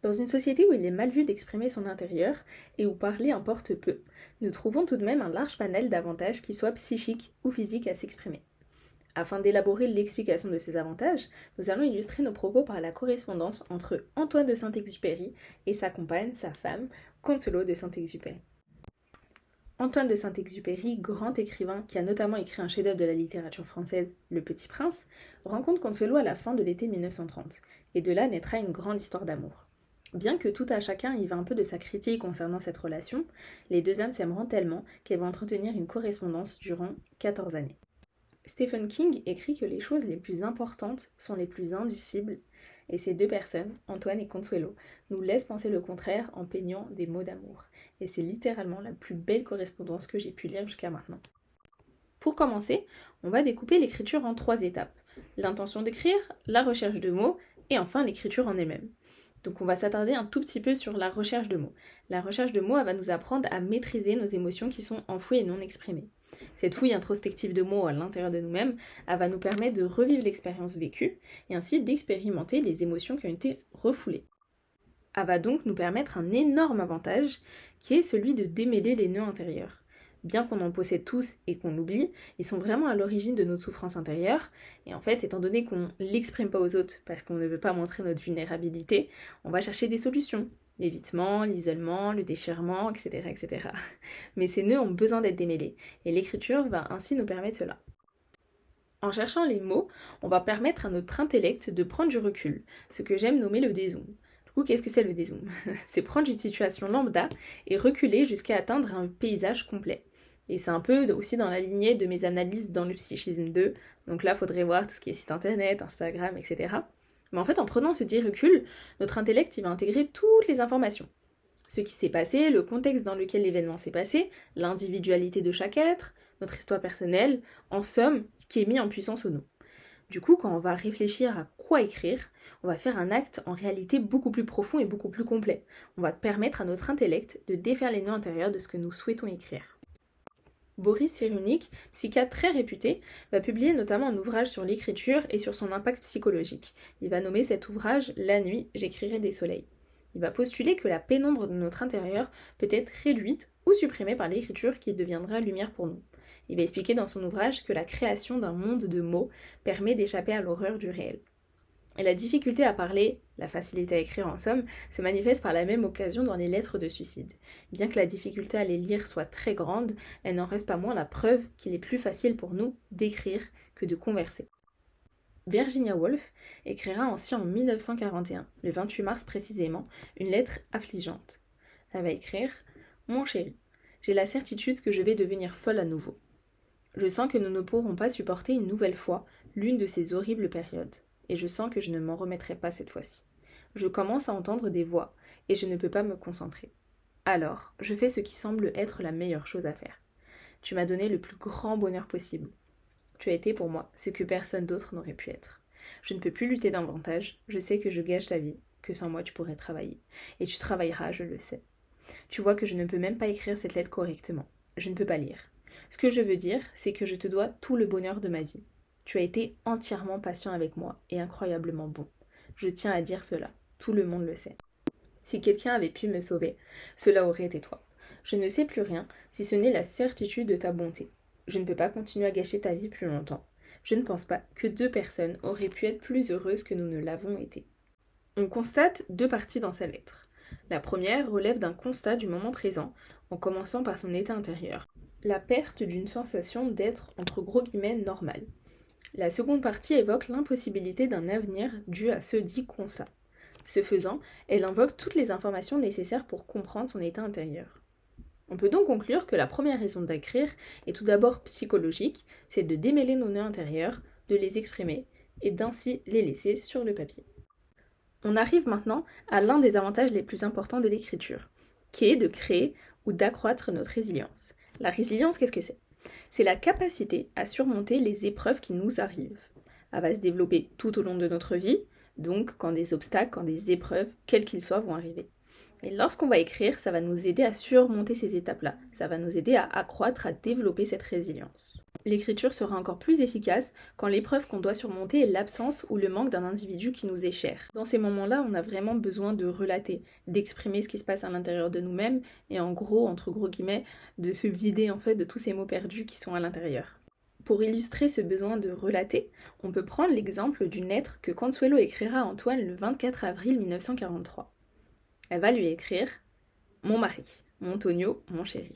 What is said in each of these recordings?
Dans une société où il est mal vu d'exprimer son intérieur et où parler importe peu, nous trouvons tout de même un large panel d'avantages qui soient psychiques ou physiques à s'exprimer. Afin d'élaborer l'explication de ces avantages, nous allons illustrer nos propos par la correspondance entre Antoine de Saint-Exupéry et sa compagne, sa femme, Consuelo de Saint-Exupéry. Antoine de Saint-Exupéry, grand écrivain qui a notamment écrit un chef-d'œuvre de la littérature française, Le Petit Prince, rencontre Consuelo à la fin de l'été 1930, et de là naîtra une grande histoire d'amour. Bien que tout à chacun y va un peu de sa critique concernant cette relation, les deux âmes s'aimeront tellement qu'elles vont entretenir une correspondance durant 14 années. Stephen King écrit que les choses les plus importantes sont les plus indicibles, et ces deux personnes, Antoine et Consuelo, nous laissent penser le contraire en peignant des mots d'amour. Et c'est littéralement la plus belle correspondance que j'ai pu lire jusqu'à maintenant. Pour commencer, on va découper l'écriture en trois étapes. L'intention d'écrire, la recherche de mots, et enfin l'écriture en elle-même. Donc on va s'attarder un tout petit peu sur la recherche de mots. La recherche de mots, elle va nous apprendre à maîtriser nos émotions qui sont enfouies et non exprimées. Cette fouille introspective de mots à l'intérieur de nous-mêmes, elle va nous permettre de revivre l'expérience vécue et ainsi d'expérimenter les émotions qui ont été refoulées. Elle va donc nous permettre un énorme avantage qui est celui de démêler les nœuds intérieurs bien qu'on en possède tous et qu'on l'oublie, ils sont vraiment à l'origine de notre souffrance intérieure. Et en fait, étant donné qu'on ne l'exprime pas aux autres parce qu'on ne veut pas montrer notre vulnérabilité, on va chercher des solutions. L'évitement, l'isolement, le déchirement, etc., etc. Mais ces nœuds ont besoin d'être démêlés, et l'écriture va ainsi nous permettre cela. En cherchant les mots, on va permettre à notre intellect de prendre du recul, ce que j'aime nommer le dézoom qu'est-ce que c'est le dézoom? C'est prendre une situation lambda et reculer jusqu'à atteindre un paysage complet. Et c'est un peu aussi dans la lignée de mes analyses dans le psychisme 2. Donc là, faudrait voir tout ce qui est site internet, Instagram, etc. Mais en fait, en prenant ce dit recul, notre intellect il va intégrer toutes les informations. Ce qui s'est passé, le contexte dans lequel l'événement s'est passé, l'individualité de chaque être, notre histoire personnelle, en somme, ce qui est mis en puissance au nous. Du coup, quand on va réfléchir à quoi écrire, on va faire un acte en réalité beaucoup plus profond et beaucoup plus complet. On va permettre à notre intellect de défaire les nœuds intérieurs de ce que nous souhaitons écrire. Boris Cyrulnik, psychiatre très réputé, va publier notamment un ouvrage sur l'écriture et sur son impact psychologique. Il va nommer cet ouvrage La nuit, j'écrirai des soleils. Il va postuler que la pénombre de notre intérieur peut être réduite ou supprimée par l'écriture qui deviendra lumière pour nous. Il va expliquer dans son ouvrage que la création d'un monde de mots permet d'échapper à l'horreur du réel. Et la difficulté à parler, la facilité à écrire en somme, se manifeste par la même occasion dans les lettres de suicide. Bien que la difficulté à les lire soit très grande, elle n'en reste pas moins la preuve qu'il est plus facile pour nous d'écrire que de converser. Virginia Woolf écrira ainsi en 1941, le 28 mars précisément, une lettre affligeante. Elle va écrire Mon chéri, j'ai la certitude que je vais devenir folle à nouveau. Je sens que nous ne pourrons pas supporter une nouvelle fois l'une de ces horribles périodes et je sens que je ne m'en remettrai pas cette fois-ci. Je commence à entendre des voix, et je ne peux pas me concentrer. Alors, je fais ce qui semble être la meilleure chose à faire. Tu m'as donné le plus grand bonheur possible. Tu as été pour moi ce que personne d'autre n'aurait pu être. Je ne peux plus lutter davantage, je sais que je gâche ta vie, que sans moi tu pourrais travailler. Et tu travailleras, je le sais. Tu vois que je ne peux même pas écrire cette lettre correctement. Je ne peux pas lire. Ce que je veux dire, c'est que je te dois tout le bonheur de ma vie. Tu as été entièrement patient avec moi et incroyablement bon. Je tiens à dire cela. Tout le monde le sait. Si quelqu'un avait pu me sauver, cela aurait été toi. Je ne sais plus rien, si ce n'est la certitude de ta bonté. Je ne peux pas continuer à gâcher ta vie plus longtemps. Je ne pense pas que deux personnes auraient pu être plus heureuses que nous ne l'avons été. On constate deux parties dans sa lettre. La première relève d'un constat du moment présent, en commençant par son état intérieur. La perte d'une sensation d'être, entre gros guillemets, normal. La seconde partie évoque l'impossibilité d'un avenir dû à ce dit constat. Ce faisant, elle invoque toutes les informations nécessaires pour comprendre son état intérieur. On peut donc conclure que la première raison d'écrire est tout d'abord psychologique, c'est de démêler nos nœuds intérieurs, de les exprimer et d'ainsi les laisser sur le papier. On arrive maintenant à l'un des avantages les plus importants de l'écriture, qui est de créer ou d'accroître notre résilience. La résilience, qu'est-ce que c'est? C'est la capacité à surmonter les épreuves qui nous arrivent. Elle va se développer tout au long de notre vie, donc quand des obstacles, quand des épreuves, quels qu'ils soient, vont arriver. Et lorsqu'on va écrire, ça va nous aider à surmonter ces étapes-là. Ça va nous aider à accroître, à développer cette résilience. L'écriture sera encore plus efficace quand l'épreuve qu'on doit surmonter est l'absence ou le manque d'un individu qui nous est cher. Dans ces moments-là, on a vraiment besoin de relater, d'exprimer ce qui se passe à l'intérieur de nous-mêmes et en gros, entre gros guillemets, de se vider en fait de tous ces mots perdus qui sont à l'intérieur. Pour illustrer ce besoin de relater, on peut prendre l'exemple d'une lettre que Consuelo écrira à Antoine le 24 avril 1943. Elle va lui écrire Mon mari, mon Tonio, mon chéri,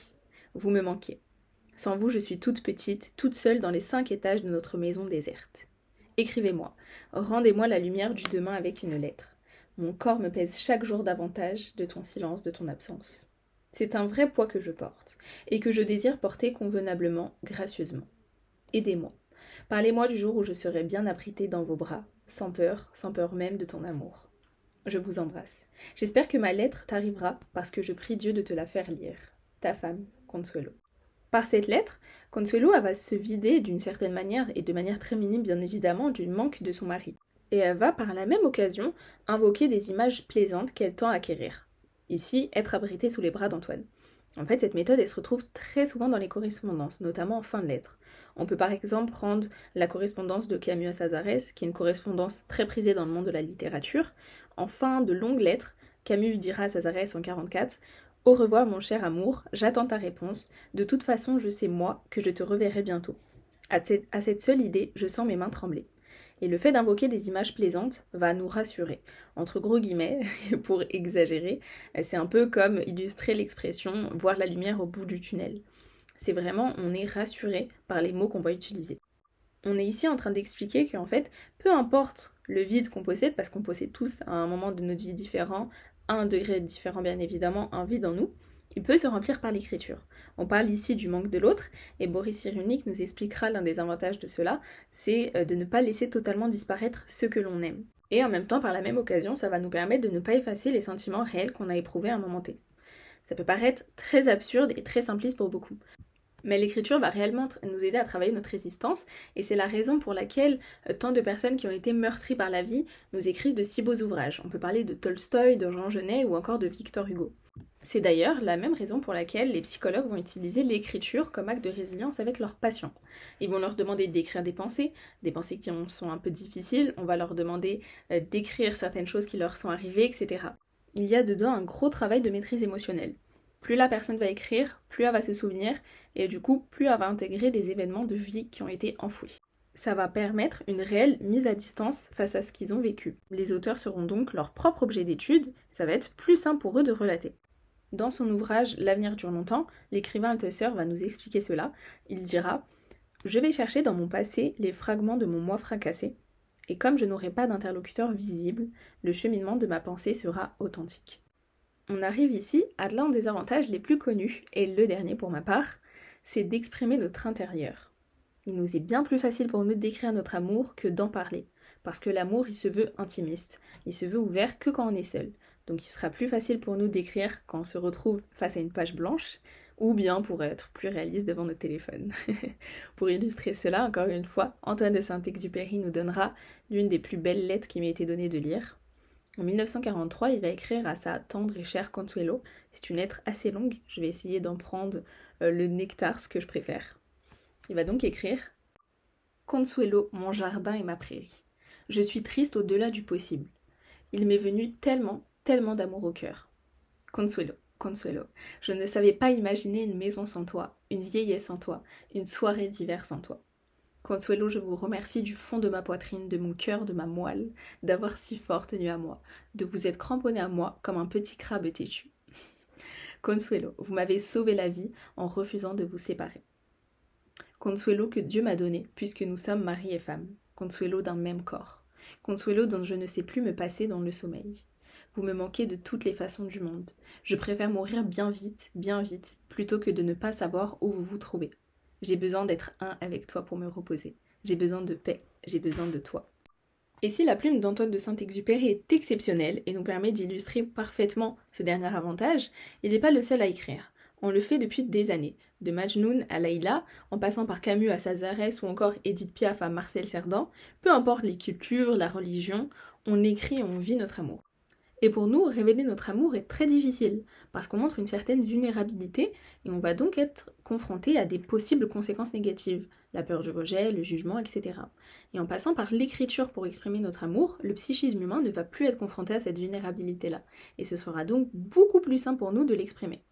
vous me manquez. Sans vous, je suis toute petite, toute seule dans les cinq étages de notre maison déserte. Écrivez-moi, rendez-moi la lumière du demain avec une lettre. Mon corps me pèse chaque jour davantage de ton silence, de ton absence. C'est un vrai poids que je porte, et que je désire porter convenablement, gracieusement. Aidez-moi. Parlez-moi du jour où je serai bien abritée dans vos bras, sans peur, sans peur même de ton amour. Je vous embrasse. J'espère que ma lettre t'arrivera parce que je prie Dieu de te la faire lire. Ta femme, Consuelo. Par cette lettre, Consuelo va se vider d'une certaine manière, et de manière très minime bien évidemment, du manque de son mari. Et elle va par la même occasion invoquer des images plaisantes qu'elle tend à acquérir. Ici, être abritée sous les bras d'Antoine. En fait, cette méthode, elle se retrouve très souvent dans les correspondances, notamment en fin de lettre. On peut par exemple prendre la correspondance de Camus à Sazares, qui est une correspondance très prisée dans le monde de la littérature. En fin de longue lettre, Camus dira à Sazares en 44 Au revoir mon cher amour, j'attends ta réponse. De toute façon, je sais moi que je te reverrai bientôt. À cette seule idée, je sens mes mains trembler. Et le fait d'invoquer des images plaisantes va nous rassurer. Entre gros guillemets, pour exagérer, c'est un peu comme illustrer l'expression voir la lumière au bout du tunnel. C'est vraiment, on est rassuré par les mots qu'on va utiliser. On est ici en train d'expliquer qu'en fait, peu importe le vide qu'on possède, parce qu'on possède tous à un moment de notre vie différent, un degré différent bien évidemment, un vide en nous, il peut se remplir par l'écriture. On parle ici du manque de l'autre, et Boris Cyrulnik nous expliquera l'un des avantages de cela, c'est euh, de ne pas laisser totalement disparaître ce que l'on aime. Et en même temps, par la même occasion, ça va nous permettre de ne pas effacer les sentiments réels qu'on a éprouvés à un moment T. Ça peut paraître très absurde et très simpliste pour beaucoup. Mais l'écriture va réellement nous aider à travailler notre résistance, et c'est la raison pour laquelle euh, tant de personnes qui ont été meurtries par la vie nous écrivent de si beaux ouvrages. On peut parler de Tolstoï, de Jean Genet ou encore de Victor Hugo. C'est d'ailleurs la même raison pour laquelle les psychologues vont utiliser l'écriture comme acte de résilience avec leurs patients. Ils vont leur demander d'écrire des pensées, des pensées qui sont un peu difficiles, on va leur demander euh, d'écrire certaines choses qui leur sont arrivées, etc. Il y a dedans un gros travail de maîtrise émotionnelle. Plus la personne va écrire, plus elle va se souvenir, et du coup, plus elle va intégrer des événements de vie qui ont été enfouis. Ça va permettre une réelle mise à distance face à ce qu'ils ont vécu. Les auteurs seront donc leur propre objet d'étude, ça va être plus simple pour eux de relater. Dans son ouvrage L'avenir dure longtemps, l'écrivain Althusser va nous expliquer cela. Il dira Je vais chercher dans mon passé les fragments de mon moi fracassé, et comme je n'aurai pas d'interlocuteur visible, le cheminement de ma pensée sera authentique. On arrive ici à l'un des avantages les plus connus, et le dernier pour ma part, c'est d'exprimer notre intérieur. Il nous est bien plus facile pour nous d'écrire notre amour que d'en parler, parce que l'amour il se veut intimiste, il se veut ouvert que quand on est seul. Donc il sera plus facile pour nous d'écrire quand on se retrouve face à une page blanche, ou bien pour être plus réaliste devant notre téléphone. pour illustrer cela, encore une fois, Antoine de Saint-Exupéry nous donnera l'une des plus belles lettres qui m'a été donnée de lire. En 1943, il va écrire à sa tendre et chère Consuelo. C'est une lettre assez longue, je vais essayer d'en prendre euh, le nectar, ce que je préfère. Il va donc écrire Consuelo, mon jardin et ma prairie. Je suis triste au-delà du possible. Il m'est venu tellement, tellement d'amour au cœur. Consuelo, Consuelo, je ne savais pas imaginer une maison sans toi, une vieillesse sans toi, une soirée d'hiver sans toi. Consuelo, je vous remercie du fond de ma poitrine, de mon cœur, de ma moelle, d'avoir si fort tenu à moi, de vous être cramponné à moi comme un petit crabe têtu. Consuelo, vous m'avez sauvé la vie en refusant de vous séparer. Consuelo que Dieu m'a donné, puisque nous sommes mari et femme. Consuelo d'un même corps. Consuelo dont je ne sais plus me passer dans le sommeil. Vous me manquez de toutes les façons du monde. Je préfère mourir bien vite, bien vite, plutôt que de ne pas savoir où vous vous trouvez. J'ai besoin d'être un avec toi pour me reposer. J'ai besoin de paix. J'ai besoin de toi. Et si la plume d'Antoine de Saint-Exupéry est exceptionnelle et nous permet d'illustrer parfaitement ce dernier avantage, il n'est pas le seul à écrire. On le fait depuis des années, de Majnoun à Laïla, en passant par Camus à Sazares ou encore Edith Piaf à Marcel Cerdan, peu importe les cultures, la religion, on écrit et on vit notre amour. Et pour nous, révéler notre amour est très difficile, parce qu'on montre une certaine vulnérabilité et on va donc être confronté à des possibles conséquences négatives, la peur du rejet, le jugement, etc. Et en passant par l'écriture pour exprimer notre amour, le psychisme humain ne va plus être confronté à cette vulnérabilité-là, et ce sera donc beaucoup plus simple pour nous de l'exprimer.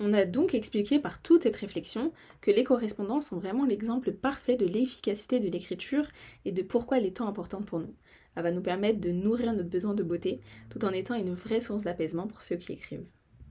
On a donc expliqué par toute cette réflexion que les correspondances sont vraiment l'exemple parfait de l'efficacité de l'écriture et de pourquoi elle est tant importante pour nous. Elle va nous permettre de nourrir notre besoin de beauté tout en étant une vraie source d'apaisement pour ceux qui écrivent.